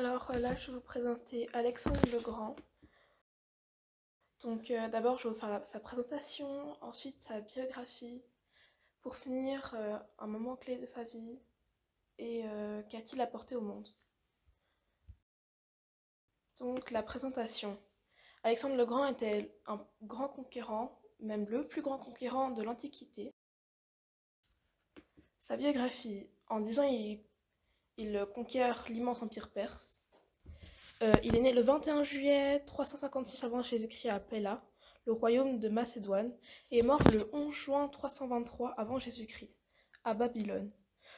Alors euh, là, je vais vous présenter Alexandre le Grand. Donc euh, d'abord, je vais vous faire sa présentation, ensuite sa biographie, pour finir euh, un moment clé de sa vie et qu'a-t-il apporté au monde? Donc la présentation. Alexandre le Grand était un grand conquérant, même le plus grand conquérant de l'Antiquité. Sa biographie. En disant il il conquiert l'immense empire perse. Euh, il est né le 21 juillet 356 avant Jésus-Christ à Pella, le royaume de Macédoine, et est mort le 11 juin 323 avant Jésus-Christ, à Babylone.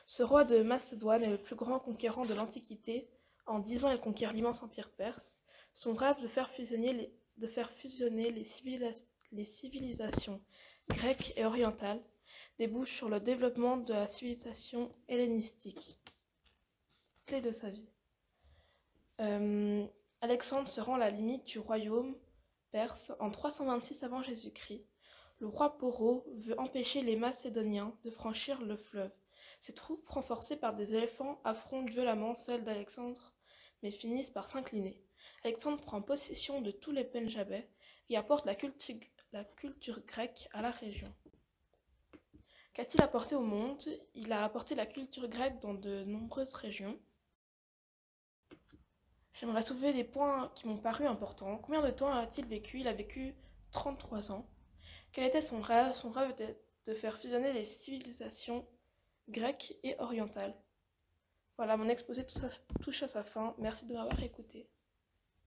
Ce roi de Macédoine est le plus grand conquérant de l'Antiquité. En dix ans, il conquiert l'immense empire perse. Son rêve de faire fusionner les, les civilisations grecques et orientales débouche sur le développement de la civilisation hellénistique clé de sa vie. Euh, Alexandre se rend à la limite du royaume perse en 326 avant Jésus-Christ. Le roi Poro veut empêcher les Macédoniens de franchir le fleuve. Ses troupes, renforcées par des éléphants, affrontent violemment celles d'Alexandre, mais finissent par s'incliner. Alexandre prend possession de tous les Pendjabais et apporte la culture, la culture grecque à la région. Qu'a-t-il apporté au monde? Il a apporté la culture grecque dans de nombreuses régions. J'aimerais soulever des points qui m'ont paru importants. Combien de temps a-t-il vécu? Il a vécu 33 ans. Quel était son rêve? Son rêve était de faire fusionner les civilisations grecques et orientales. Voilà, mon exposé touche à sa fin. Merci de m'avoir écouté.